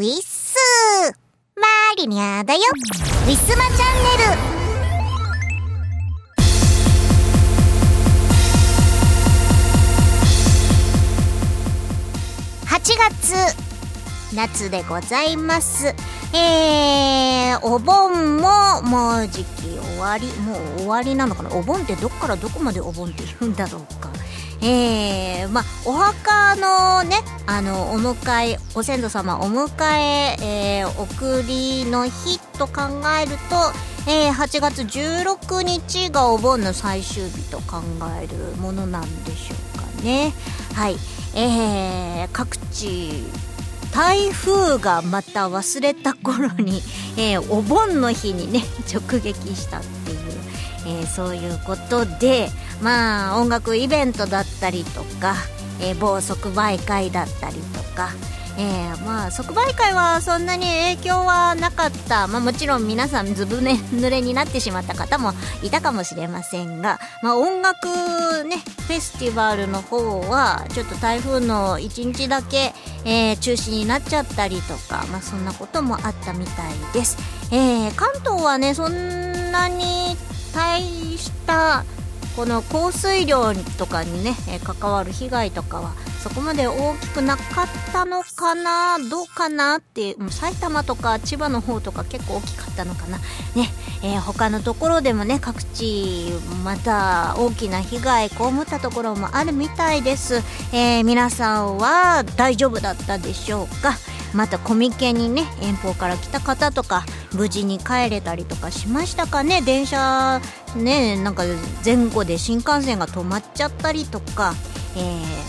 ウィッスマリニャだよ。ウィスマチャンネル。8月夏でございます。えー、お盆ももう時期終わりもう終わりなのかな？お盆ってどっからどこまでお盆って言うんだろうかえー、まあお墓のねあのお迎えご先祖様お迎ええー、送りの日と考えると、えー、8月16日がお盆の最終日と考えるものなんでしょうかね。はい。えー、各地台風がまた忘れた頃に、えー、お盆の日にね直撃したっていう、えー、そういうことでまあ音楽イベントだったりとか、えー、某即売会だったりとかえー、まあ即売会はそんなに影響はなかった、まあ、もちろん皆さんずぶね 濡れになってしまった方もいたかもしれませんが、まあ、音楽ねフェスティバルの方はちょっと台風の1日だけ、えー、中止になっちゃったりとか、まあ、そんなこともあったみたいです、えー、関東はねそんなに大したこの降水量とかにね、関わる被害とかはそこまで大きくなかったのかな？どうかな？ってもう埼玉とか千葉の方とか結構大きかったのかな？ね、えー、他のところでもね各地また大きな被害被ったところもあるみたいです、えー、皆さんは大丈夫だったでしょうか？またコミケにね遠方から来た方とか無事に帰れたりとかしましたかね？電車ねなんか前後で新幹線が止まっちゃったりとか、え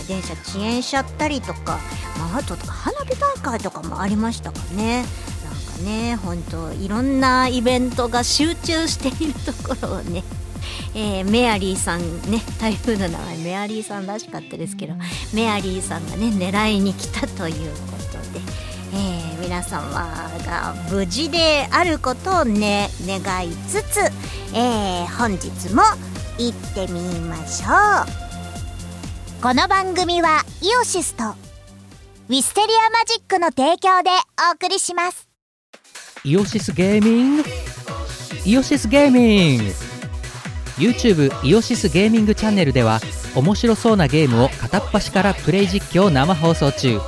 ー、電車遅延しちゃったりとか、まあ、あと花火大会とかもありましたかね。なんかね本当いろんなイベントが集中しているところをね えー、メアリーさんね台風の名前メアリーさんらしかったですけどメアリーさんがね狙いに来たということで、えー、皆様が無事であることをね願いつつ、えー、本日も行ってみましょう。この番組はイオシスとウィステリアマジックの提供でお送りします。イオシスゲーミング？イオシスゲーミング。YouTube イオシスゲーミングチャンネルでは面白そうなゲームを片っ端からプレイ実況生放送中。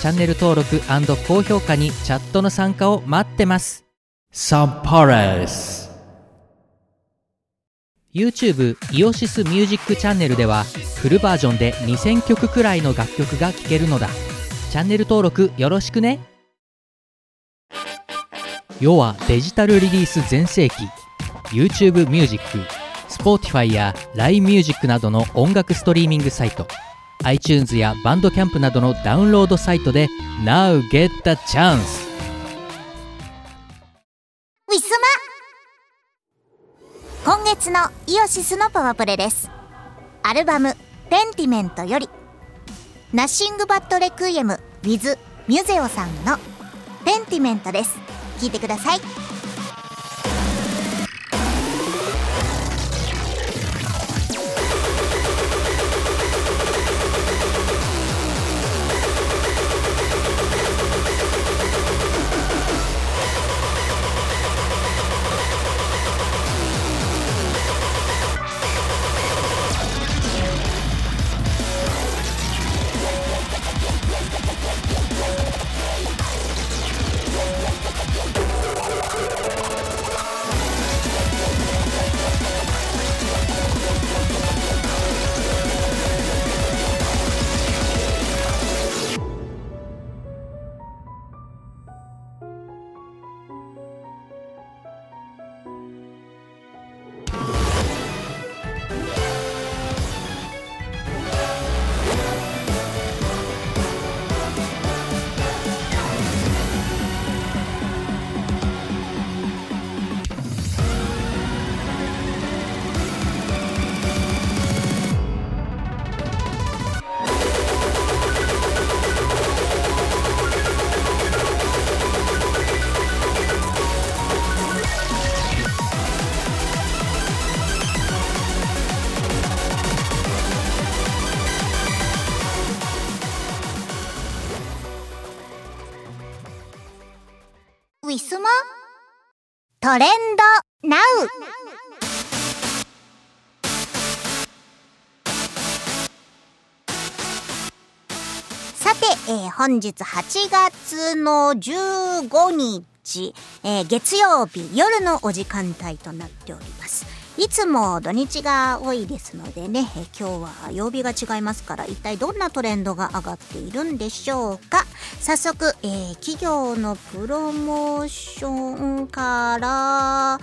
チャンネル登録高評価にチャットの参加を待ってます。サンパレス YouTube イオシスミュージックチャンネルではフルバージョンで2000曲くらいの楽曲が聴けるのだ。チャンネル登録よろしくね。世はデジタルリリース全盛期。YouTube ミュージック Spotify や LINE ミュージックなどの音楽ストリーミングサイト。iTunes やバンドキャンプなどのダウンロードサイトで Now get the chance! 今月のイオシスのパワプレです。アルバム「ペンティメント」より。ナッシングバットレクイエムウィズミュゼオさんの「ペンティメント」です。聴いてください。本日8月の15日、えー月曜日夜のお時間帯となっております。いつも土日が多いですのでね、え今日は曜日が違いますから、一体どんなトレンドが上がっているんでしょうか。早速、えー企業のプロモーションから、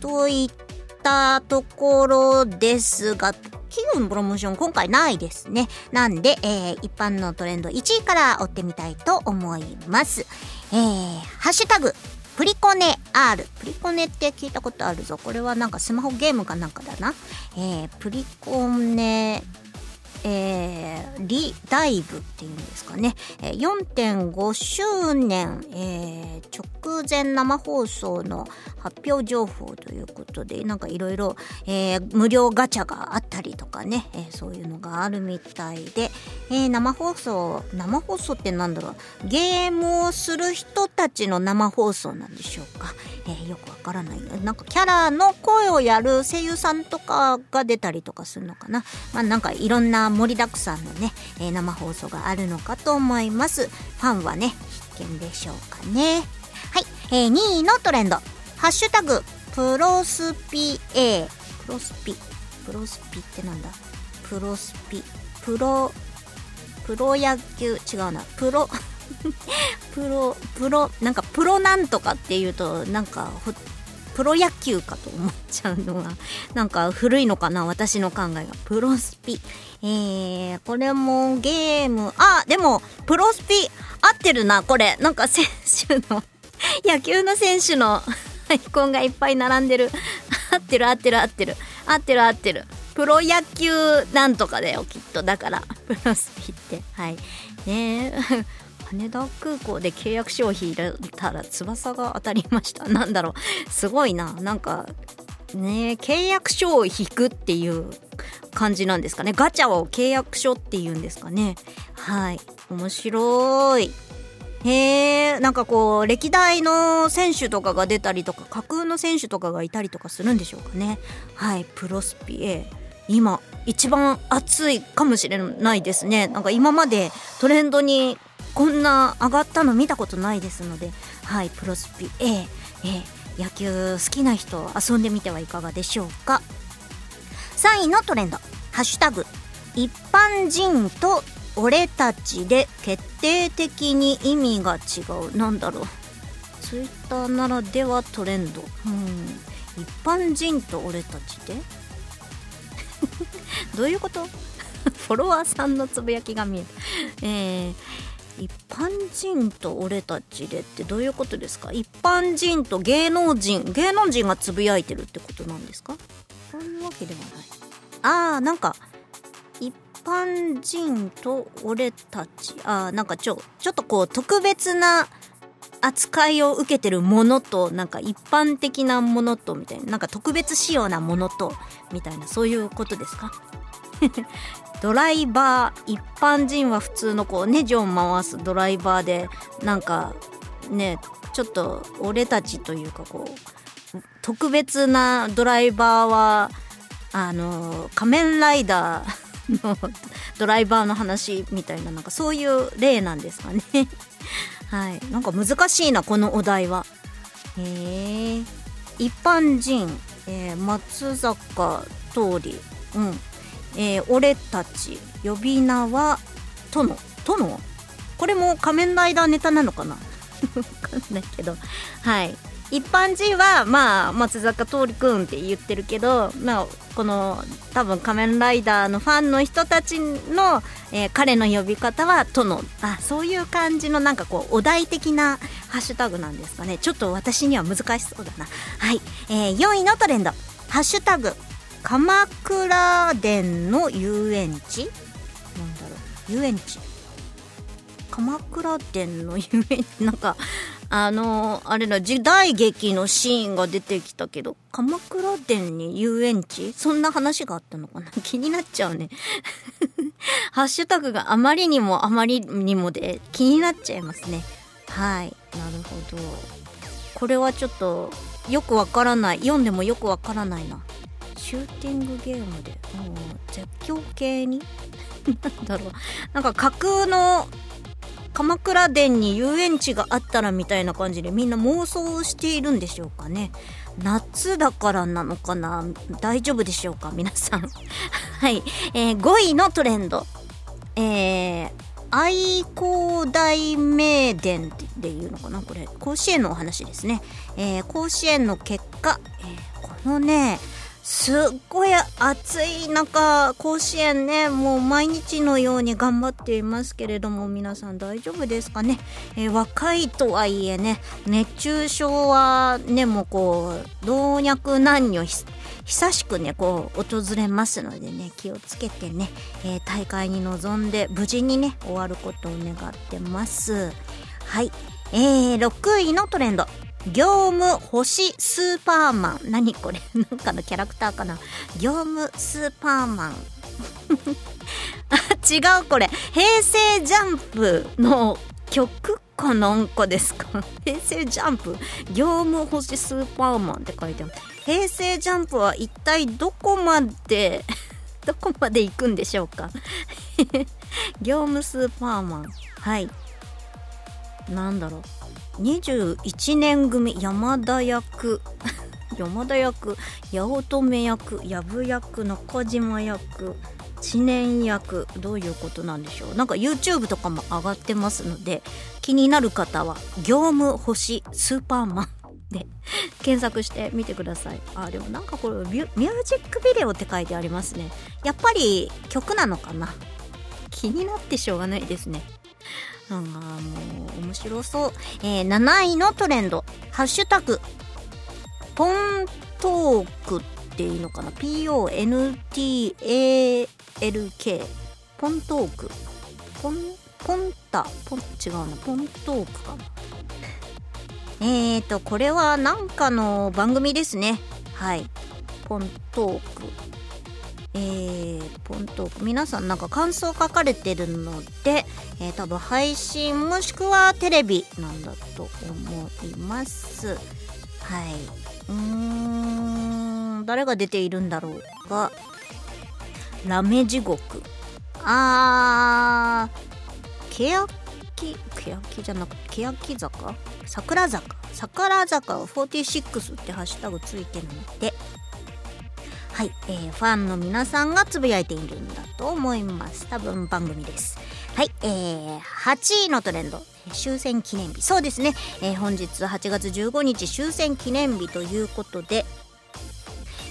といったところですが、企業のプロモーション今回ないですね。なんで、えー一般のトレンド1位から追ってみたいと思います。えー、ハッシュタグ、プリコネ R。プリコネって聞いたことあるぞ。これはなんかスマホゲームかなんかだな。えー、プリコネ、えー、リダイブっていうんですかね、えー4.5周年、えー直前生放送の発表情報ということでなんかいろいろ無料ガチャがあったりとかね、えーそういうのがあるみたいで、えー生放送生放送ってなんだろう。ゲームをする人たちの生放送なんでしょうか、えーよくわからないなんかキャラの声をやる声優さんとかが出たりとかするのかな。まあなんかいろんな盛りだくさんのね、えー生放送があるのかと思います。ファンはね必見でしょうかね。はい、えー2位のトレンド。ハッシュタグプロスピ A プロスピ。プロスピってなんだ？プロスピ。プロプロ野球違うな。プロ プロプロなんかプロなんとかっていうとなんかプロ野球かと思っちゃうのがなんか古いのかな私の考えが。プロスピ。えー、これもゲーム。あでもプロスピ合ってるなこれ。なんか選手の 野球の選手の アイコンがいっぱい並んでる。合ってる合ってる合ってる。合ってる合ってる。プロ野球なんとかだよきっと。だから プロスピって。はい。ねえ。羽田空港で契約書を引いたら翼が当たりました。なんだろう。すごいな。なんかね契約書を引くっていう感じなんですかね。ガチャを契約書っていうんですかね。はい。面白い。へえ。なんかこう歴代の選手とかが出たりとか架空の選手とかがいたりとかするんでしょうかね。はい。プロスピ A 今一番熱いかもしれないですね。なんか今までトレンドにこんな上がったの見たことないですのではいプロスピ A, A 野球好きな人遊んでみてはいかがでしょうか。3位のトレンド「ハッシュタグ。一般人と俺たちで決定的に意味が違う」なんだろう。ツイッターならではトレンド。うん。一般人と俺たちで？どういうこと？フォロワーさんのつぶやきが見えるえー一般人と俺たちでってどういうことですか？一般人と芸能人。芸能人がつぶやいてるってことなんですか？そういうわけではない。あーなんか一般人と俺たち。あーなんかちょちょっとこう特別な扱いを受けてるものとなんか一般的なものとみたいななんか特別仕様なものとみたいなそういうことですか？ドライバー一般人は普通のこうネジを回すドライバーでなんかねちょっと俺たちというかこう特別なドライバーはあの仮面ライダーのドライバーの話みたいななんかそういう例なんですかね？はい。なんか難しいなこのお題は。へえ一般人、えー松坂桃李。うん。えー俺たち呼び名は殿。殿？これも仮面ライダーネタなのかな？わかんないけど。はい。一般人はまあ松坂桃李くんって言ってるけど、まあ、この多分仮面ライダーのファンの人たちの、えー彼の呼び方は殿。あそういう感じのなんかこうお題的なハッシュタグなんですかね。ちょっと私には難しそうだな。はい、えー4位のトレンド。ハッシュタグ鎌倉殿の遊園地。なんだろう。遊園地。鎌倉殿の遊園地。なんかあのあれだ時代劇のシーンが出てきたけど鎌倉殿に遊園地？そんな話があったのかな？気になっちゃうね。ハッシュタグがあまりにもあまりにもで気になっちゃいますね。はい。なるほど。これはちょっとよくわからない読んでもよくわからないな。シューティングゲームでうん絶叫系に？なんだろう。なんか架空の鎌倉殿に遊園地があったらみたいな感じでみんな妄想しているんでしょうかね。夏だからなのかな。大丈夫でしょうか？皆さん。はい、えー、5位のトレンド。えー、愛工大名電っていうのかな？これ。甲子園のお話ですね、えー、甲子園の結果、えー、このねすっごい暑い中、甲子園ね、もう毎日のように頑張っていますけれども、皆さん大丈夫ですかね？えー、若いとはいえね、熱中症はね、もうこう、老若男女久しくね、こう、訪れますのでね、気をつけてね、えー、大会に臨んで無事にね、終わることを願ってます。はい。えー、6位のトレンド。業務星スーパーマン。何これ？なんかのキャラクターかな？業務スーパーマン。あ、違うこれ。平成ジャンプの曲かなんかですか？平成ジャンプ？業務星スーパーマンって書いてある。平成ジャンプは一体どこまでどこまで行くんでしょうか？業務スーパーマン。はい。なんだろう。21年組山田役 山田役八乙女役藪役中島役知念役どういうことなんでしょう。なんか YouTube とかも上がってますので気になる方は「業務星スーパーマン」で 検索してみてください。あでもなんかこれミュージックビデオって書いてありますね。やっぱり曲なのかな。気になってしょうがないですね。あもう面白そう、えー、7位のトレンド「ハッシュタグ。ポントーク」っていうのかな。PONTALK ポントーク。ポンポンタ。ポン違うな。ポントークかな。えーとこれはなんかの番組ですね。はい。ポントーク。えー、ポントーク。皆さんなんか感想書かれてるので、えー、多分配信もしくはテレビなんだと思います。はい。うーん。誰が出ているんだろうかラメ地獄。あー。けやきけやきじゃなくてけやき坂？桜坂。桜坂46ってハッシュタグついてるので。はい、えー、ファンの皆さんがつぶやいているんだと思います。多分番組です。はいえー、8位のトレンド。終戦記念日。そうですね、えー、本日8月15日終戦記念日ということで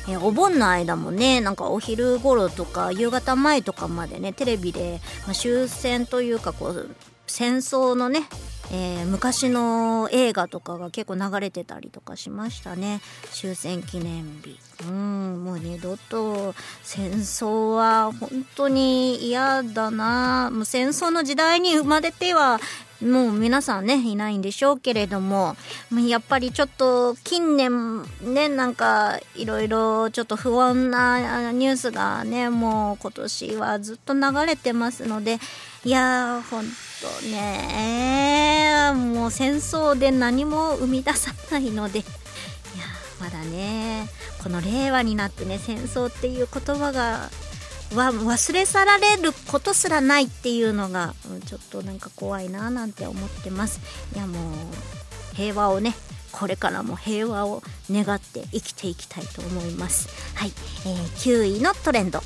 えー、お盆の間もねなんかお昼頃とか夕方前とかまでねテレビで、まあ、終戦というかこう戦争のねえー、昔の映画とかが結構流れてたりとかしましたね。終戦記念日。うんもう二度と戦争は本当に嫌だな。もう戦争の時代に生まれてはもう皆さんねいないんでしょうけれども。やっぱりちょっと近年ねなんかいろいろちょっと不穏なニュースがねもう今年はずっと流れてますので。いやーほんとねもう戦争で何も生み出さないので。まだね。この令和になってね戦争っていう言葉がは忘れ去られることすらないっていうのが、うんちょっとなんか怖いななんて思ってます。いやもう平和をねこれからも平和を願って生きていきたいと思います。はい、えー、9位のトレンド。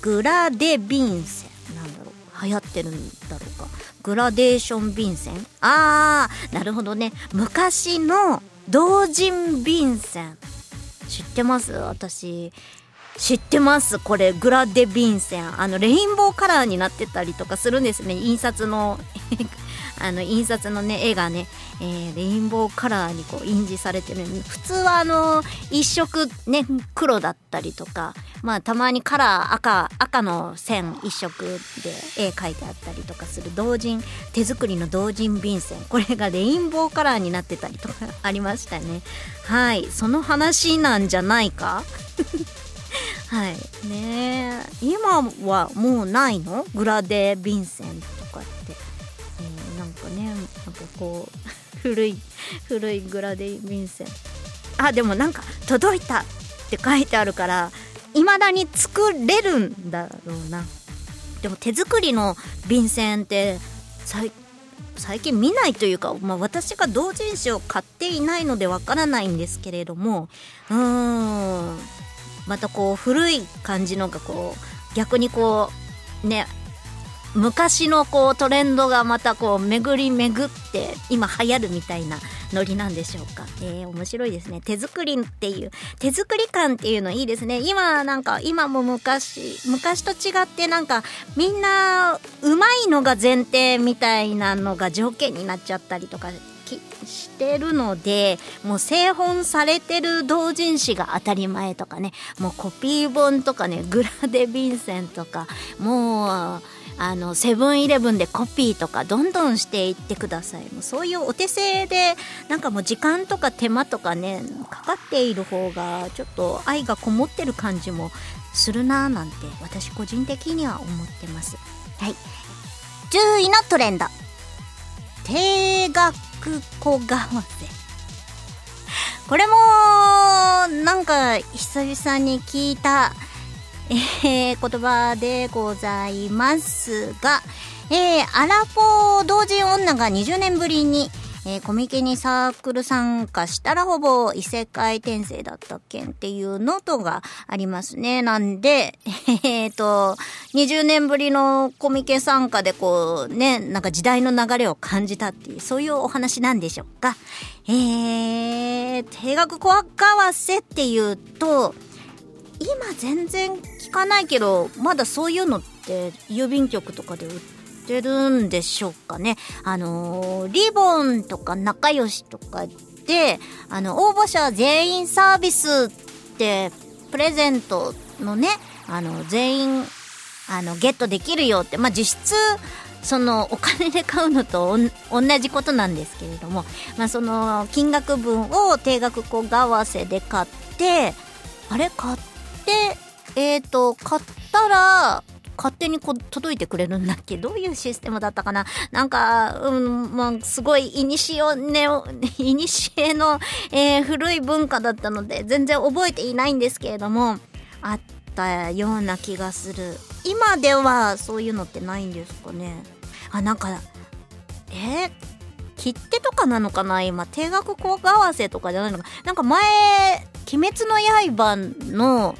グラデビンセなんだろう。流行ってるんだろうか。グラデーション便箋あーなるほどね。昔の同人便箋知ってます？私。知ってます？これグラデビンセン。あのレインボーカラーになってたりとかするんですね。印刷の。あの印刷のね絵がね、えー、レインボーカラーにこう印字されてる普通はあの一色ね黒だったりとかまあたまにカラー赤赤の線一色で絵描いてあったりとかする同人手作りの同人便箋。これがレインボーカラーになってたりとか ありましたね。はい。その話なんじゃないか？はい。ね今はもうないの？グラデ・ヴィンセントとかって、なんかねなんかこう 古い古いグラデイ便箋あでもなんか「届いた」って書いてあるからいまだに作れるんだろうな。でも手作りの便箋って最近見ないというか、まあ、私が同人誌を買っていないのでわからないんですけれどもうーん。またこう古い感じのがこう逆にこうね昔のこうトレンドがまたこう巡り巡って今流行るみたいなノリなんでしょうか。えー、面白いですね。手作りっていう、手作り感っていうのいいですね。今なんか、今も昔、昔と違ってなんか、みんな、うまいのが前提みたいなのが条件になっちゃったりとかしてるのでもう製本されてる同人誌が当たり前とかねもうコピー本とかねグラデ・ヴィンセンとかもうあのセブンイレブンでコピーとかどんどんしていってください。もうそういうお手製でなんかもう時間とか手間とかねかかっている方がちょっと愛がこもってる感じもするなーなんて私個人的には思ってます。はい。10位のトレンド。定額小為替これもなんか久々に聞いたえー、言葉でございますが、えー、アラフォー同人女が20年ぶりに、えー、コミケにサークル参加したらほぼ異世界転生だった件っていうノートがありますね。なんで、えっ、ー、と、20年ぶりのコミケ参加でこうね、なんか時代の流れを感じたっていう、そういうお話なんでしょうか。えー、定額小為替っていうと、今全然かないけどまだそういうのって郵便局とかで売ってるんでしょうかね。あのリボンとか仲良しとかであの応募者全員サービスってプレゼントのねあの全員あのゲットできるよって。まあ実質そのお金で買うのと同じことなんですけれども、まあ、その金額分を定額小為替で買ってあれ？買って、えっ、ー、と、買ったら、勝手にこ届いてくれるんだっけ？どういうシステムだったかな？なんか、うん、まあ、すごい、いにしおね、いにしえの、えー、古い文化だったので、全然覚えていないんですけれども、あったような気がする。今ではそういうのってないんですかね？あ、なんか、えー、切手とかなのかな？今、定額交換合わせとかじゃないのか。なんか前、鬼滅の刃の、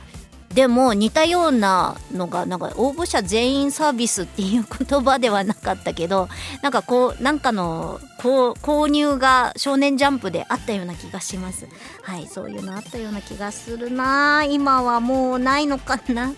でも似たようなのがなんか応募者全員サービスっていう言葉ではなかったけどなんかこうなんかの購入が少年ジャンプであったような気がします。はいそういうのあったような気がするな。今はもうないのかな。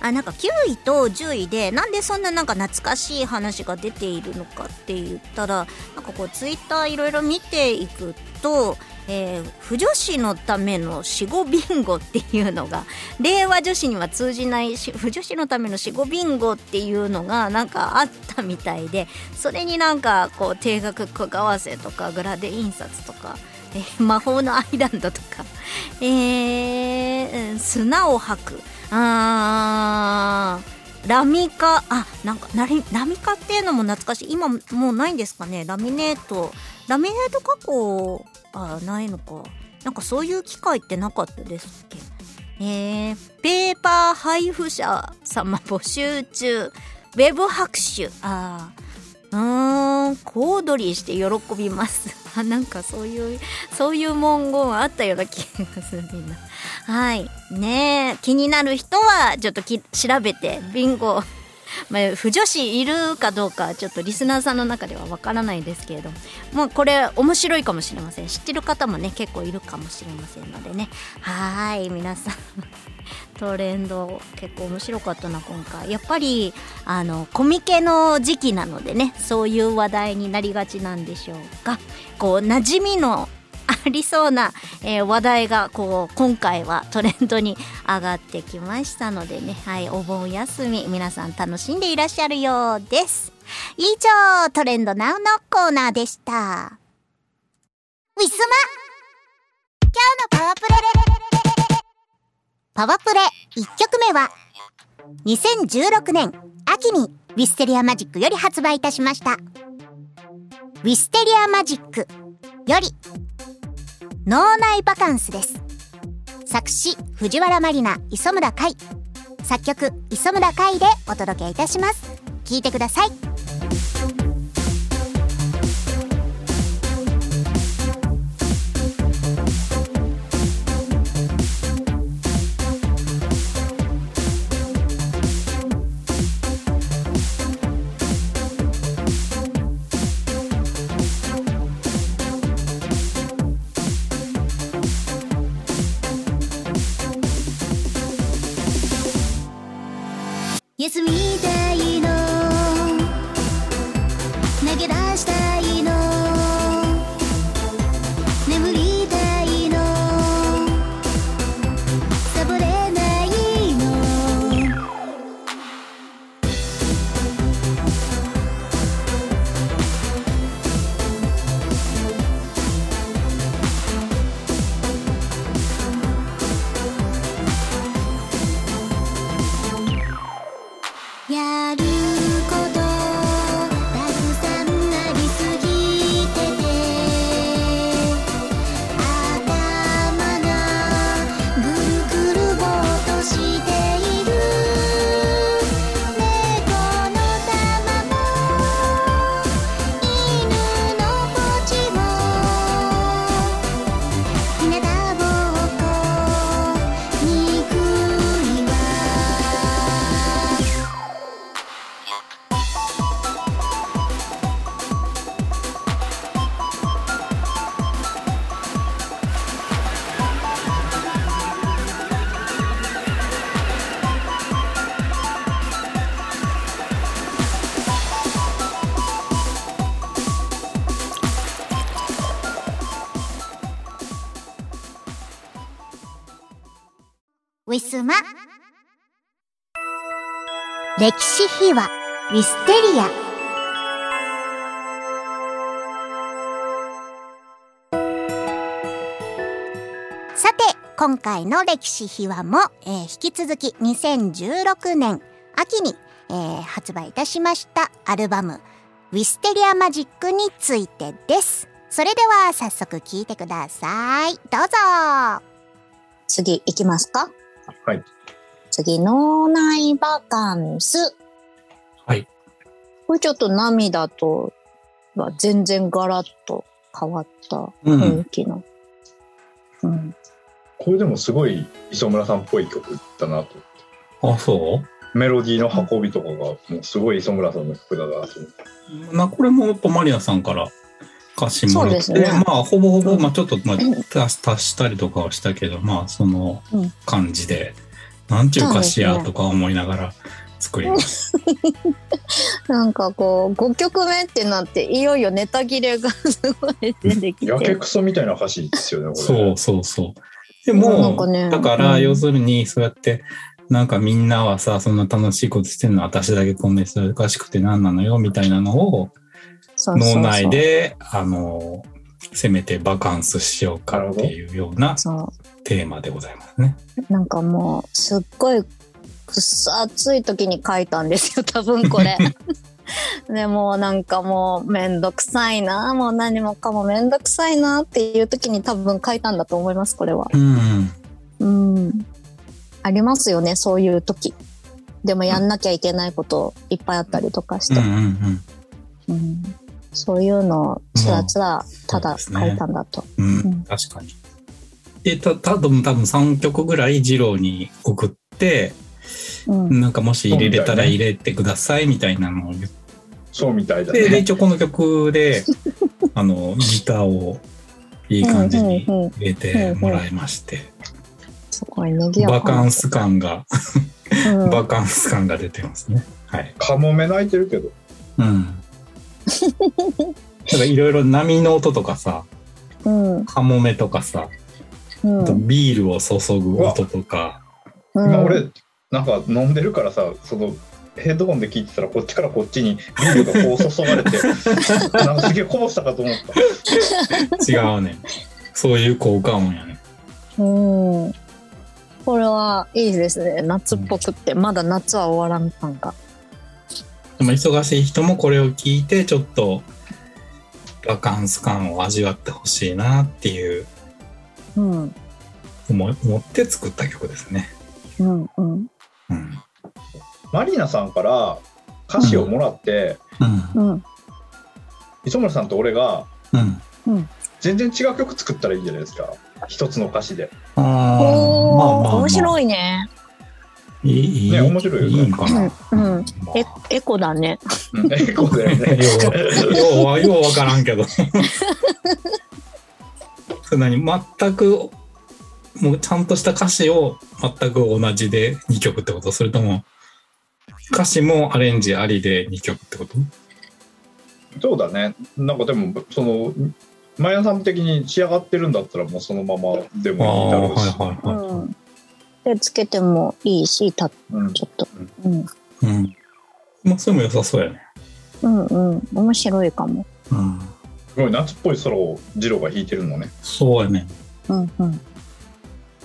あなんか9位と10位でなんでそんななんか懐かしい話が出ているのかって言ったらなんかこうツイッターいろいろ見ていくとえー、不女子のための死後ビンゴっていうのが令和女子には通じない不女子のための死後ビンゴっていうのがなんかあったみたいでそれになんかこう定額小為替とかグラデ印刷とか、えー、魔法のアイランドとか、えー、砂を吐く。あラミカあなんかラミカっていうのも懐かしい。今もうないんですかね。ラミネート。ラミネート加工あないのか。なんかそういう機会ってなかったですっけ？えー、ペーパー配布者様募集中。ウェブ拍手。ああうーん小躍りして喜びます。あなんかそういうそういう文言あったような気がするみんな。はい。ねえ気になる人はちょっとき調べてビンゴ。まあ、不女子いるかどうかちょっとリスナーさんの中ではわからないですけれども、まあ、これ面白いかもしれません。知ってる方もね結構いるかもしれませんのでね。はい皆さん。トレンド結構面白かったな今回。やっぱりあのコミケの時期なのでねそういう話題になりがちなんでしょうか。こう馴染みのありそうな、えー、話題がこう今回はトレンドに上がってきましたのでね。はいお盆休み皆さん楽しんでいらっしゃるようです。以上トレンドナウのコーナーでした。ウィスマ今日のパワープレ。パワプレ1曲目は2016年秋にウィステリアマジックより発売いたしました。ウィステリアマジックより脳内バカンスです。作詞藤原まりな磯村海。作曲磯村海でお届けいたします。聞いてください。歴史秘話ウィステリア。さて今回の歴史秘話も、えー引き続き2016年秋に、えー発売いたしましたアルバム「ウィステリアマジック」についてです。それでは早速聞いてください。どうぞ。次行きますか？はい。次、脳内バカンス。はい。これちょっと涙とは全然ガラッと変わったうん雰囲気の。うん。これでもすごい磯村さんっぽい曲だなと。あ、そうメロディーの運びとかがもうすごい磯村さんの曲だなと思って。なこれもとマリアさんから歌詞もらって、そうですねまあほぼほぼ、まあ、ちょっと、まあ、足足したりとかはしたけどまあそのうん感じで、なんていう歌詞やとか思いながら作ります。なんかこう、5曲目ってなって、いよいよネタ切れがすごい出てきやけて。くそみたいな歌詞ですよね、これ。そうそうそう。でも、なんかねだからうん要するにそうやってなんかみんなはさそんな楽しいことしてんの私だけこんな忙しくて何なのよみたいなのをそうそうそう脳内。であのせめてバカンスしようかっていうようなそテーマでございますね。う。なんかもう、すっごい、くっさ暑い時に書いたんですよ、多分これ。でもうなんかもうめんどくさいな、もう何もかもめんどくさいなっていう時に多分書いたんだと思います、これは。うん、うん。ありますよね、そういう時。でもやんなきゃいけないこといっぱいあったりとかして。うんうんうんうんそういうのをつらつらただ書いたんだと。うんうん確かに。で、た、たぶん多分3曲ぐらい二郎に送って、うんなんかもし入れれたら入れてくださいみたいなのを言っそうみたいだて、で、ね。一応この曲で、あの、ギターをいい感じに入れてもらいまして、バカンス感が、うんバカンス感が出てますね。はい。カモメ泣いてるけど。うん。なんかいろいろ波の音とかさ、うんカモメとかさ、うん。ビールを注ぐ音とか、うん。今俺、なんか飲んでるからさ、その、ヘッドホンで聞いてたらこっちからこっちにビールがこう注がれて なんかすげえこぼしたかと思った。違うね。そういう効果音やね。うん。これはいいですね。夏っぽくってまだ夏は終わらん感が。でも忙しい人もこれを聞いてちょっとバカンス感を味わってほしいなっていううん。思い思って作った曲ですね。うん。うん。うん。マリーナさんから歌詞をもらって、うん。うん。磯村さんと俺がうん。全然違う曲作ったらいいじゃないですか一つの歌詞であーまあまあ、おー、まあ、面白いね。いい。いいね面白いよねいいんかな。うんうんまあえ、エコだね。うんエコだよねよう、ようは、ようわからんけど。それ何？全く、もうちゃんとした歌詞を全く同じで2曲ってこと？それとも、歌詞もアレンジありで2曲ってこと？そうだねなんかでもそのマヤさん的に仕上がってるんだったらもうそのままでもいいだろうし、はいはい。で、つけてもいいし、た、ちうんょっと。うん。うん。まあ、それも良さそうやね。うんうん。面白いかも。うん。すごい夏っぽいソロをジローが弾いてるのねそうやね。うんうん。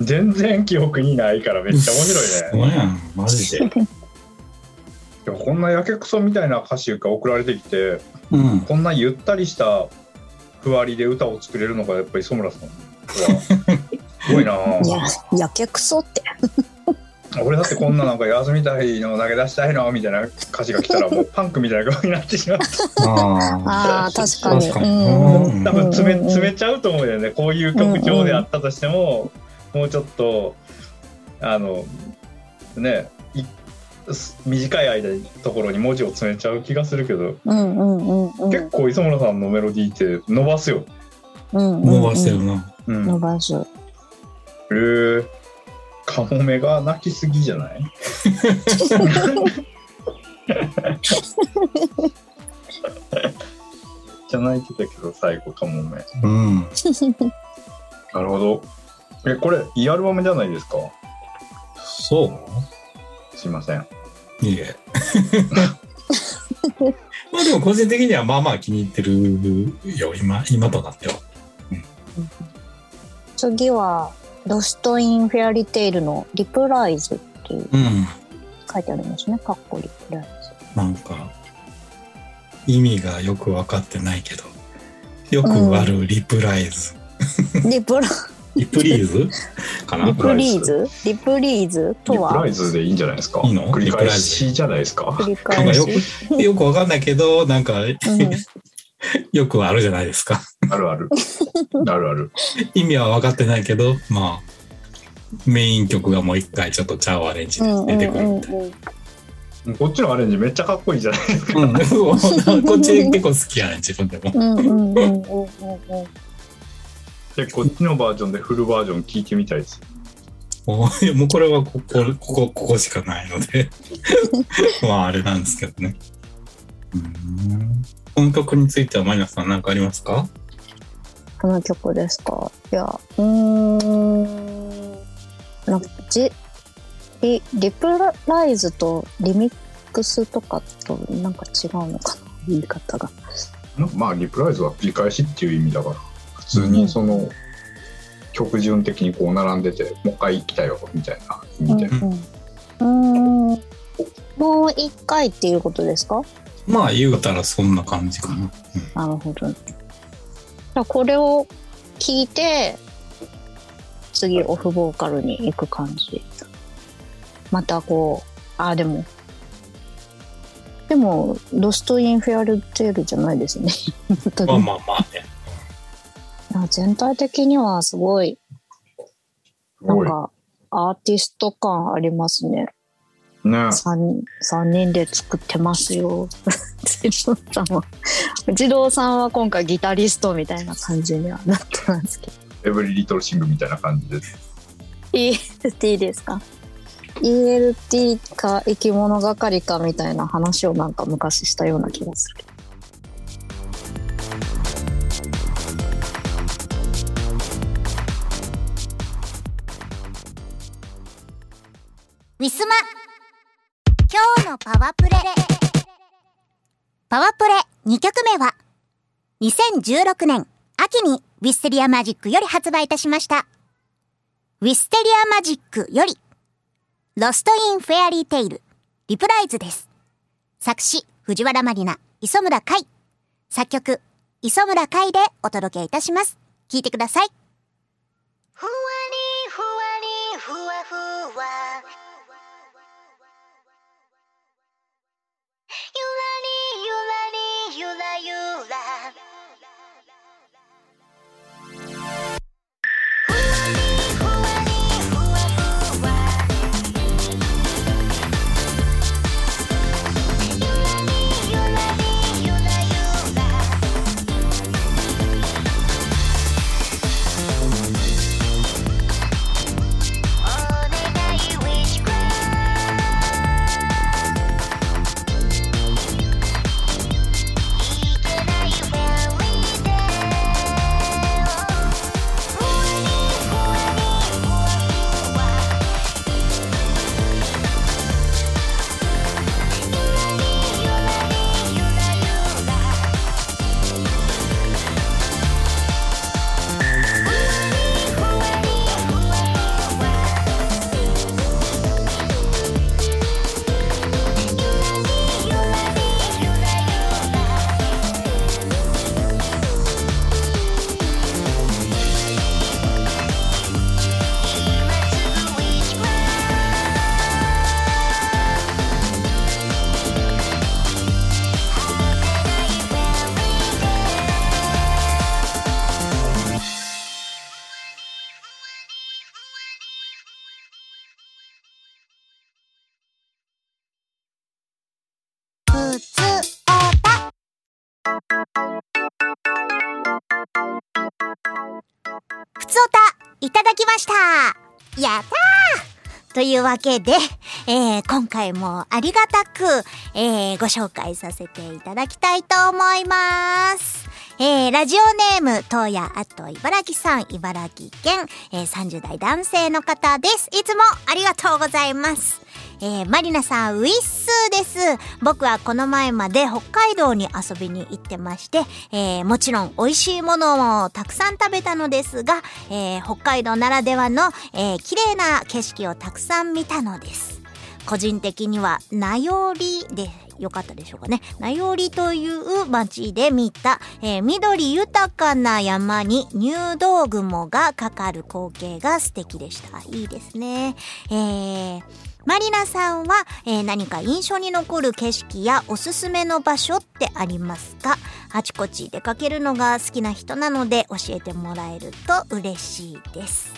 全然記憶にないからめっちゃ面白いね そうやん、マジで。こんなやけくそみたいな歌詞が送られてきてうん。こんなゆったりしたふわりで歌を作れるのがやっぱり磯村さんは すごいなや、やけくそって。俺だってこんななんか休みたいの投げ出したいのみたいな歌詞が来たらもうパンクみたいな顔になってしまう。あああ、確かに。確かに。うん。うん。多分詰めうんうん詰めちゃうと思うよね。こういう曲調であったとしても、もうちょっとあのね短い間にところに文字を詰めちゃう気がするけど、うんうんうんうん。結構磯村さんのメロディーって伸ばすよ。うんうんうん。伸ばしてるな。うん、伸ばす。えー、カモメが泣きすぎじゃない？じゃ泣いてたけど最後カモメ。うん。なるほど。えこれいいアルバムじゃないですか？そう？すいません。いいえ。まあでも個人的にはまあまあ気に入ってるよ、今、今となっては。次は、 Lost in Fairy Tale のリプライズっていううん。書いてあるんですね。かっこリプライなんか、意味がよく分かってないけど、よくあるリプライズ。ズ。リプラ、リプリーズ？かな？リプリーズ？リプリーズ？とリプラはイズでいいんじゃないですか？いいの？繰り返しじゃないですか？繰りなんかよ返し。く、よく分かんないけど、なんか、うん よくあるじゃないですか。あるある。あるある。意味は分かってないけど、まあ、メイン曲がもう一回ちょっとチャオアレンジで出てくるうんみたいな。うんこっちのアレンジめっちゃかっこいいじゃないですか。うん、こっち結構好きやね自分でも。うんうんうんうんうんうん。でこっちのバージョンでフルバージョン聞いてみたいです。もうもうこれはここここここしかないので。まああれなんですけどね。うんこの曲についてはマイナスさん何かありますか？この曲ですか？いやうーん。なんかじリリプライズとリミックスとかとなんか違うのかな？言い方が。まあリプライズは繰り返しっていう意味だから。普通にその曲順的にこう並んでてもう一回来たよみたいな。意味で、うんうん。うーん。もう一回っていうことですか？まあ言うたらそんな感じかな。なるほど。じゃあこれを聞いて、次オフボーカルに行く感じ。またこう、あ、でも、でも、 Lost in Fairy Tale じゃないですね。まあまあまあね。全体的にはすごい、なんか、アーティスト感ありますね。ね三三人で作ってますよ。児童さんは。児童さんは今回ギタリストみたいな感じにはなってますけど。エブリリトルシングみたいな感じで ELT ですか ?ELT か生き物係かみたいな話をなんか昔したような気がする。ウィスマ今日のパワプレ。パワプレ2曲目は2016年秋に Wisteria Magic より発売いたしました。 Wisteria Magic より Lost in Fairy Tale リプライズです。作詞藤原まりな磯村海。作曲磯村海でお届けいたします。聞いてください。ふわりふわりふわふわ。ゆらというわけで、えー今回もありがたく、えーご紹介させていただきたいと思います。えーラジオネーム、東野あと茨城さん、茨城県、えー30代男性の方です。いつもありがとうございます。えーマリナさん、ウィッスーです。僕はこの前まで北海道に遊びに行ってまして、えーもちろん美味しいものをたくさん食べたのですが、えー北海道ならではの、えー綺麗な景色をたくさん見たのです。個人的には、名寄でよかったでしょうかね。名寄という町で見た、えー緑豊かな山に入道雲がかかる光景が素敵でした。いいですね。えーマリナさんは、えー何か印象に残る景色やおすすめの場所ってありますか？あちこち出かけるのが好きな人なので教えてもらえると嬉しいです。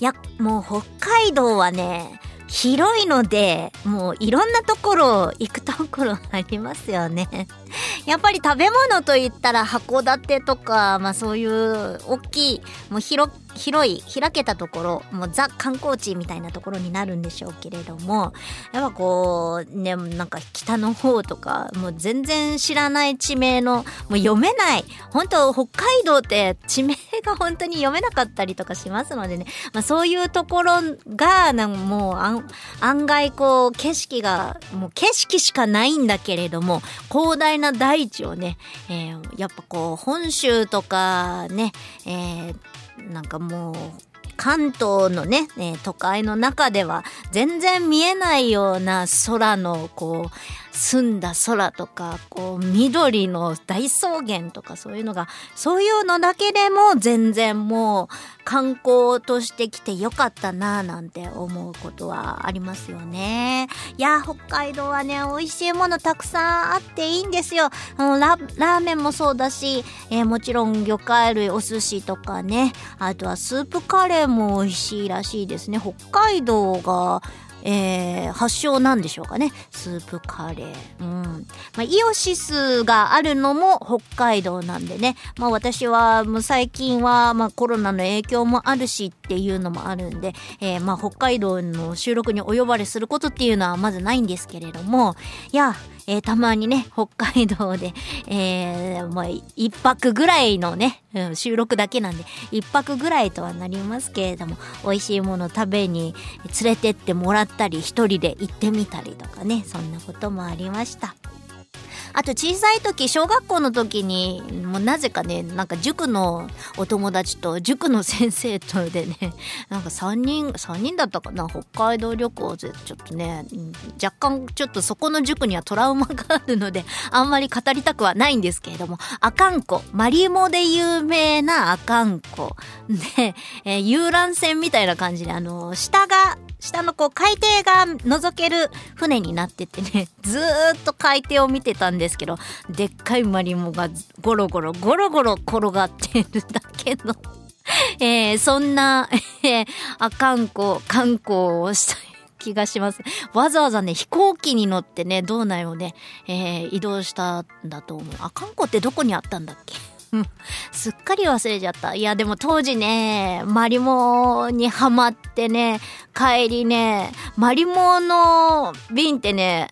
いや、もう北海道はね、広いので、もういろんなところ行くところありますよね。やっぱり食べ物といったら函館とか、まあそういう大きい、もう広、広い、開けたところ、もうザ観光地みたいなところになるんでしょうけれども、やっぱこう、ね、なんか北の方とか、もう全然知らない地名の、もう読めない。本当北海道って地名が本当に読めなかったりとかしますのでね、まあそういうところが、なんもう案外こう景色が、もう景色しかないんだけれども、広大な大地をね、えーやっぱこう本州とかね、えーなんかもう、関東のね、え都会の中では全然見えないような空のこう澄んだ空とかこう緑の大草原とかそういうのがそういうのだけでも全然もう観光として来てよかったなぁなんて思うことはありますよね。いや北海道はね美味しいものたくさんあっていいんですよ。ララーメンもそうだし、えーもちろん魚介類お寿司とかねあとはスープカレーも美味しいらしいですね。北海道がえー発祥なんでしょうかね。スープカレー。うん。まあ、イオシスがあるのも北海道なんでね。まあ、私は、もう最近は、まあ、コロナの影響もあるしっていうのもあるんで、えーまあ、北海道の収録にお呼ばれすることっていうのはまずないんですけれども、いや、えーたまにね、北海道で、えーまあ、一泊ぐらいのね、収録だけなんで、一泊ぐらいとはなりますけれども、美味しいもの食べに連れてってもらったり、一人で行ってみたりとかね、そんなこともありました。あと小さい時小学校の時にもうなぜかねなんか塾のお友達と塾の先生とでね なんか3人3人だったかな北海道旅行でちょっとね若干ちょっとそこの塾にはトラウマがあるのであんまり語りたくはないんですけれども阿寒湖マリモで有名な阿寒湖で、えー遊覧船みたいな感じであの下が下のこう海底が覗ける船になっててね ずーっと海底を見てたんですけどでっかいマリモがゴロゴロゴロゴロ転がってるだけの、えーそんな、えー、あかんこ観光をした気がします。わざわざね、飛行機に乗ってね、道内をね、えー移動したんだと思う。あかんこってどこにあったんだっけ？すっかり忘れちゃった。いや、でも当時ね、マリモにハマってね、帰りね、マリモの瓶ってね、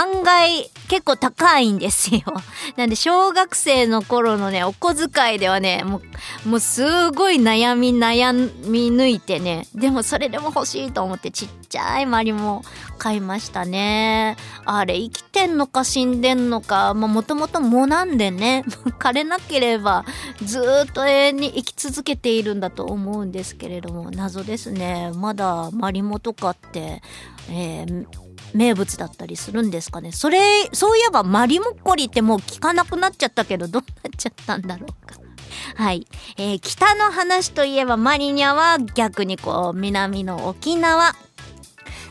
案外結構高いんですよ。なんで小学生の頃のね、お小遣いではね、もう、もうすごい悩み悩み抜いてね、でもそれでも欲しいと思ってちっちゃいマリモ買いましたね。あれ生きてんのか死んでんのか、まあもともと藻なんでね、枯れなければずっと永遠に生き続けているんだと思うんですけれども、謎ですね。まだマリモとかって、えー名物だったりするんですかね。それそういえばマリモッコリってもう聞かなくなっちゃったけどどうなっちゃったんだろうか。はい、えー北の話といえばマリニャは逆にこう南の沖縄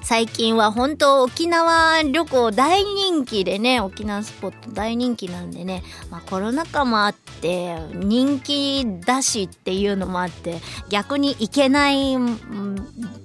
最近は本当沖縄旅行大人気でね沖縄スポット大人気なんでね、まあ、コロナ禍もあって人気だしっていうのもあって逆に行けないん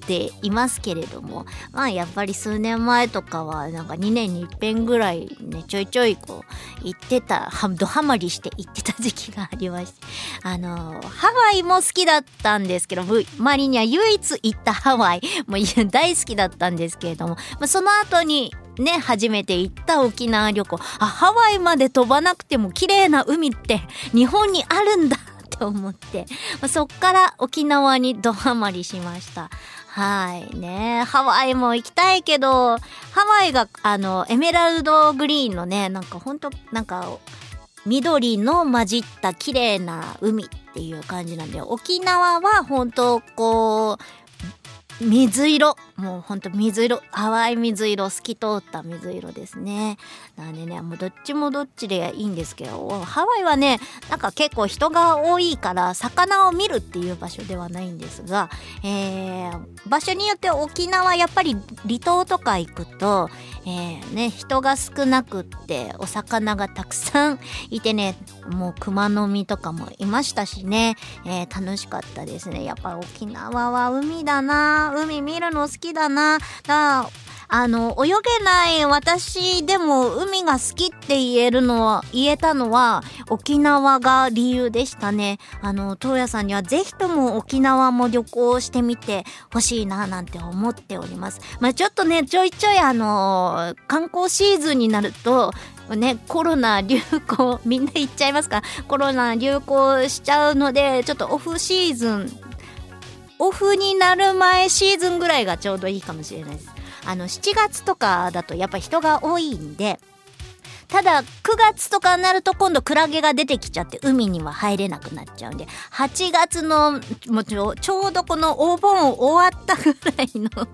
でいますけれどもまあやっぱり数年前とかはなんか2年に一遍ぐらいねちょいちょいこう行ってたはドハマりして行ってた時期がありましてあのハワイも好きだったんですけどぶマリには唯一行ったハワイもう大好きだったんですんですけれども、まあ、その後にね初めて行った沖縄旅行あハワイまで飛ばなくても綺麗な海って日本にあるんだって思って、まあそっから沖縄にドハマりしました。はいねハワイも行きたいけどハワイがあのエメラルドグリーンのねなんかほんとなんか緑の混じった綺麗な海っていう感じなんで沖縄は本当こう水色もうほんと水色淡い水色透き通った水色ですね。なんでねもうどっちもどっちでいいんですけどハワイはねなんか結構人が多いから魚を見るっていう場所ではないんですが、えー場所によって沖縄やっぱり離島とか行くと、えーね、人が少なくってお魚がたくさんいてねもう熊の実とかもいましたしね、えー楽しかったですね。やっぱ沖縄は海だな。海見るの好ききだな。だあの泳げない私でも海が好きって言えるのは言えたのは沖縄が理由でしたね。あの東野さんにはぜひとも沖縄も旅行してみてほしいななんて思っております。まあちょっとねちょいちょいあの観光シーズンになるとね、コロナ流行みんな行っちゃいますか？コロナ流行しちゃうのでちょっとオフシーズンオフになる前シーズンぐらいがちょうどいいかもしれないです。あの7月とかだとやっぱ人が多いんでただ9月とかになると今度クラゲが出てきちゃって海には入れなくなっちゃうんで8月のもうちょちょうどこのお盆終わったぐらいの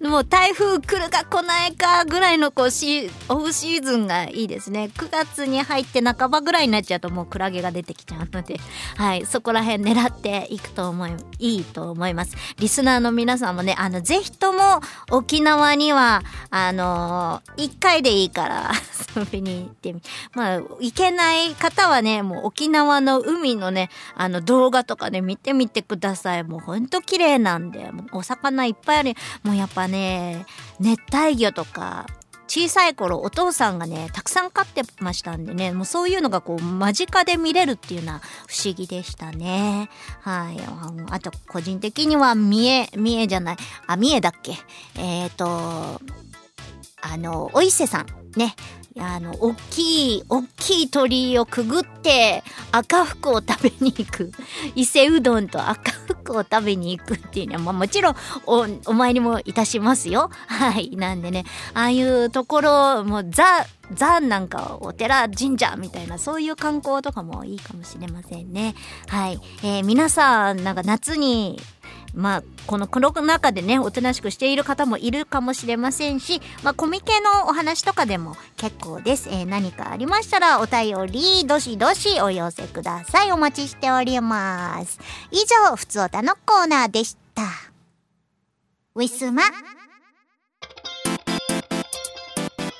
もう台風来るか来ないかぐらいのこうシオフシーズンがいいですね。9月に入って半ばぐらいになっちゃうともうクラゲが出てきちゃうので はいそこら辺狙っていくと思いいいと思います。リスナーの皆さんもねあのぜひとも沖縄にはあのー、1回でいいから 遊びに行ってみまあ行けない方はねもう沖縄の海のねあの動画とかで見てみてください。もうほんと綺麗なんでお魚いっぱいある。もうやっぱね熱帯魚とか小さい頃お父さんがねたくさん飼ってましたんでねもうそういうのがこう間近で見れるっていうのは不思議でしたね。はい。あと個人的には三重三重じゃないあ三重だっけ？えっ、ー、とあのお伊勢さんね。あの大きい大きい鳥居をくぐって赤福を食べに行く。伊勢うどんと赤福を食べに行くっていうのは、まあ、もちろんおお参りもいたしますよ。はい。なんでねああいうところもうザザなんかお寺神社みたいなそういう観光とかもいいかもしれませんね。はい、えー皆さんなんか夏にまあ、このコロナ禍でね、おとなしくしている方もいるかもしれませんし、まあ、コミケのお話とかでも結構です。えー何かありましたら、お便り、どしどしお寄せください。お待ちしております。以上、ふつおたのコーナーでした。ウィスマ。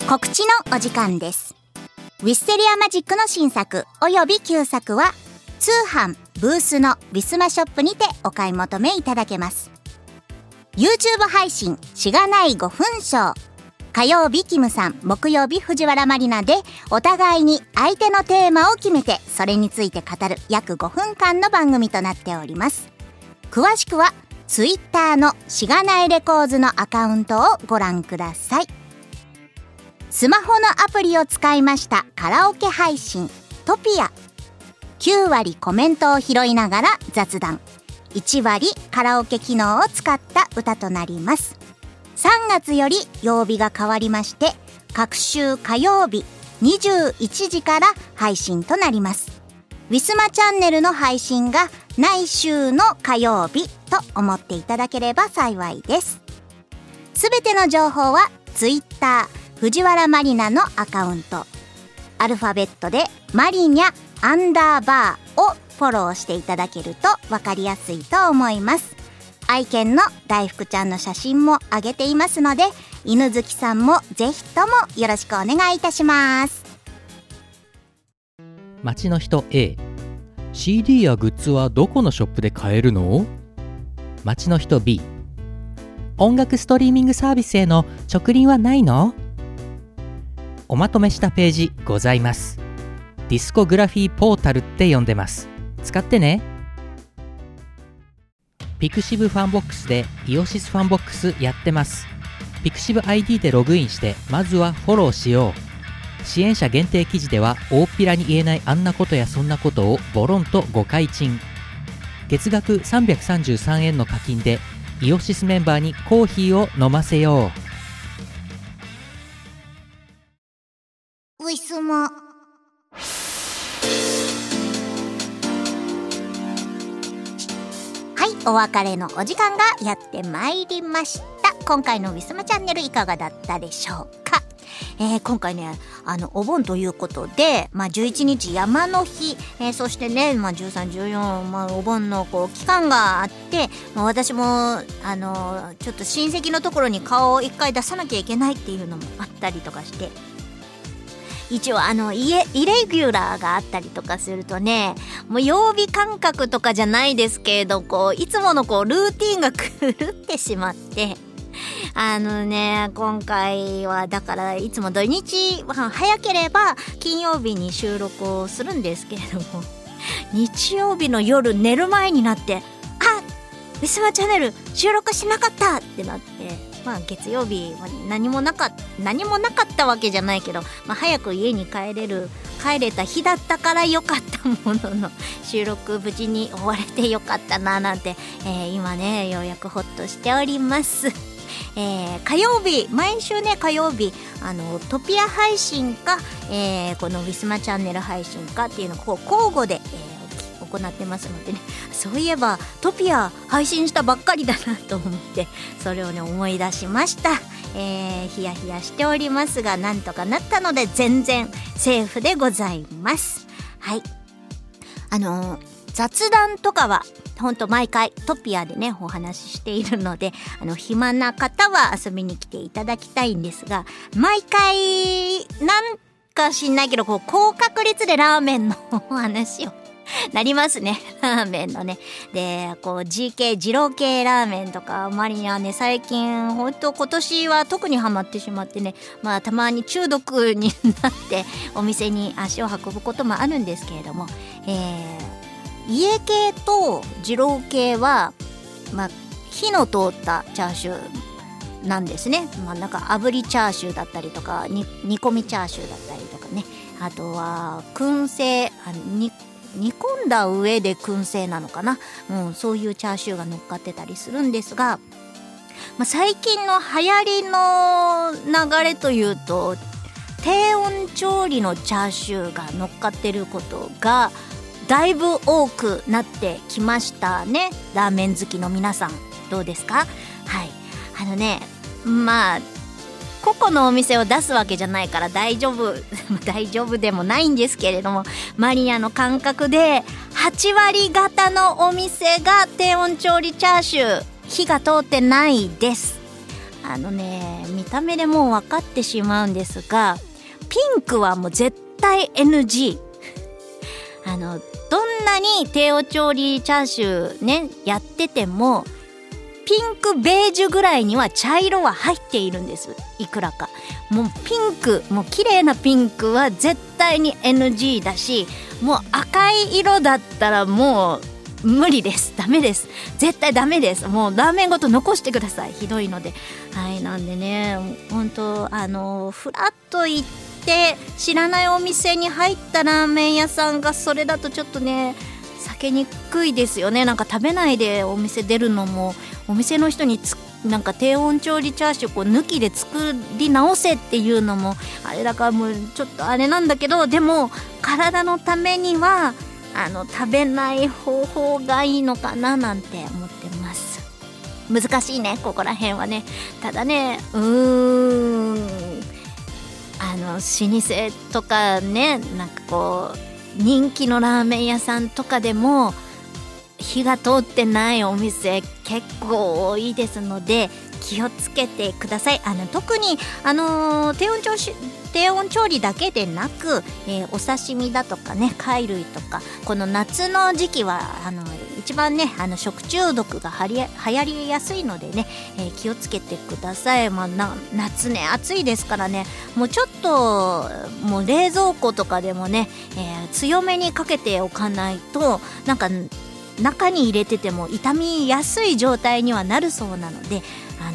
告知のお時間です。ウィステリアマジックの新作および旧作は通販ブースのウィスマショップにてお買い求めいただけます。YouTube 配信しがない5分ショー火曜日キムさん。木曜日藤原まりなでお互いに相手のテーマを決めてそれについて語る約5分間の番組となっております。詳しくは Twitter のしがないレコーズのアカウントをご覧ください。スマホのアプリを使いましたカラオケ配信トピア。9割コメントを拾いながら雑談。1割カラオケ機能を使った歌となります。3月より曜日が変わりまして各週火曜日21時から配信となります。ウィスマチャンネルの配信が来週の火曜日と思っていただければ幸いです。すべての情報は Twitter 藤原マリナのアカウント。アルファベットでマリニャアンダーバーをフォローしていただけると分かりやすいと思います。愛犬の大福ちゃんの写真も上げていますので犬好きさんもぜひともよろしくお願いいたします。街の人 A CD やグッズはどこのショップで買えるの？街の人 B 音楽ストリーミングサービスへの直リンはないの？おまとめしたページございます。ディスコグラフィーポータルって呼んでます。使ってね。 pixiv FANBOX で IOSYS FANBOX やってます。 pixiv ID でログインしてまずはフォローしよう。支援者限定記事では大っぴらに言えないあんなことやそんなことをボロンと誤解賃月額333円の課金でイオシスメンバーにコーヒーを飲ませよう。ウィスマお別れのお時間がやってまいりました。今回のウィスマチャンネルいかがだったでしょうか？えー今回ねあのお盆ということで、まあ、11日山の日、えーそしてね、まあ、1314、まあ、お盆のこう期間があって、まあ、私もあのちょっと親戚のところに顔を一回出さなきゃいけないっていうのもあったりとかして一応あのイエイレギュラーがあったりとかするとねもう曜日感覚とかじゃないですけれどこういつものこうルーティンが狂ってしまってあのね今回はだからいつも土日早ければ金曜日に収録をするんですけれども日曜日の夜寝る前になってあウィスマチャンネル収録しなかったってなってまあ月曜日は何もなかっ何もなかったわけじゃないけど、まあ、早く家に帰れる帰れた日だったから良かったものの 収録無事に終われてよかったななんて、えー今ねようやくホッとしております。えー火曜日毎週ね火曜日あのトピア配信か、えーこのウィスマチャンネル配信かっていうのをこう交互で、えー行ってますのでね。そういえばトピア配信したばっかりだなと思ってそれをね思い出しました、えーヒヤヒヤしておりますがなんとかなったので全然セーフでございます。はい。あのー雑談とかはほんと毎回トピアでねお話ししているのであの暇な方は遊びに来ていただきたいんですが毎回なんか知んないけどこう高確率でラーメンのお話を なりますね。ラーメンのね。でこう GK 二郎系ラーメンとかマリにはね最近ほんと今年は特にハマってしまってねまあたまに中毒になってお店に足を運ぶこともあるんですけれどもえー家系と二郎系は、まあ、火の通ったチャーシューなんですね、まあ、なんか炙りチャーシューだったりとか煮込みチャーシューだったりとかね。あとは燻製あに煮込んだ上で燻製なのかな、うん、そういうチャーシューが乗っかってたりするんですが、まあ、最近の流行りの流れというと低温調理のチャーシューが乗っかってることがだいぶ多くなってきましたね。ラーメン好きの皆さん。どうですか？はい。あのねまあ個々のお店を出すわけじゃないから大丈夫 大丈夫でもないんですけれどもマリアの感覚で8割方のお店が低温調理チャーシュー火が通ってないです。あのね見た目でもう分かってしまうんですがピンクはもう絶対 NG あのどんなに低温調理チャーシューねやっててもピンクベージュぐらいには茶色は入っているんです。いくらか。もうピンクもう綺麗なピンクは絶対に NG だしもう赤い色だったらもう無理です。ダメです。絶対ダメです。もうラーメンごと残してください。ひどいので。はいなんでね本当あのフラッと行って知らないお店に入ったラーメン屋さんがそれだとちょっとねけにくいですよね。なんか食べないでお店出るのもお店の人につなんか低温調理チャーシューこう抜きで作り直せっていうのもあれだからもうちょっとあれなんだけどでも体のためにはあの食べない方法がいいのかななんて思ってます。難しいねここら辺はね。ただねうーんあの老舗とかねなんかこう人気のラーメン屋さんとかでも火が通ってないお店結構多いですので気をつけてください。あの特にあのー低温調子低温調理だけでなく、えーお刺身だとかね貝類とかこの夏の時期はあの一番ねあの食中毒がはり流行りやすいのでね、えー気をつけてください、まあ、な夏ね暑いですからね。もうちょっともう冷蔵庫とかでもね、えー強めにかけておかないとなんか中に入れてても傷みやすい状態にはなるそうなのであ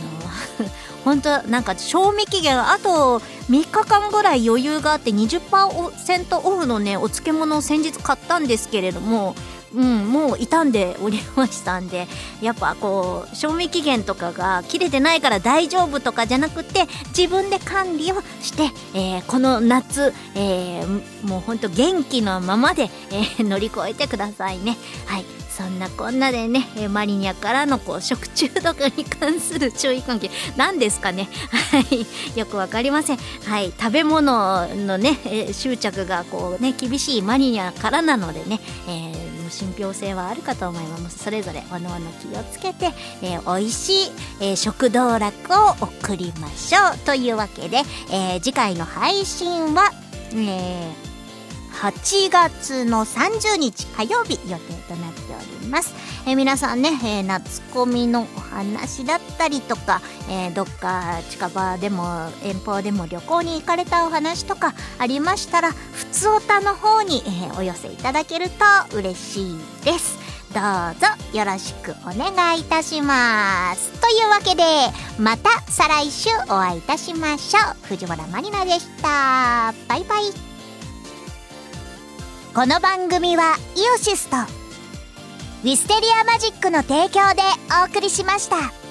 の 本当なんか賞味期限あと3日間ぐらい余裕があって20%オフのねお漬物を先日買ったんですけれどもうん、もう傷んでおりましたんでやっぱこう賞味期限とかが切れてないから大丈夫とかじゃなくて自分で管理をして、えーこの夏、えーもうほんと元気のままで、えー乗り越えてくださいね。はい。そんなこんなでね、えマリニャからのこう食中毒に関する注意喚起何ですかね？はいよくわかりません。はい食べ物のね、え執着がこうね厳しいマリニャからなのでね、えーもう信憑性はあるかと思います。それぞれおのおの気をつけて、えー美味しい、えー食道楽を送りましょう。というわけで、えー次回の配信は、えー8月の30日火曜日予定となっております、えー皆さんね、えー夏コミのお話だったりとか、えーどっか近場でも遠方でも旅行に行かれたお話とかありましたらふつおたの方に、えーお寄せいただけると嬉しいです。どうぞよろしくお願いいたします。というわけでまた再来週お会いいたしましょう。藤原まりなでした。バイバイ。この番組はイオシスとウィステリアマジックの提供でお送りしました。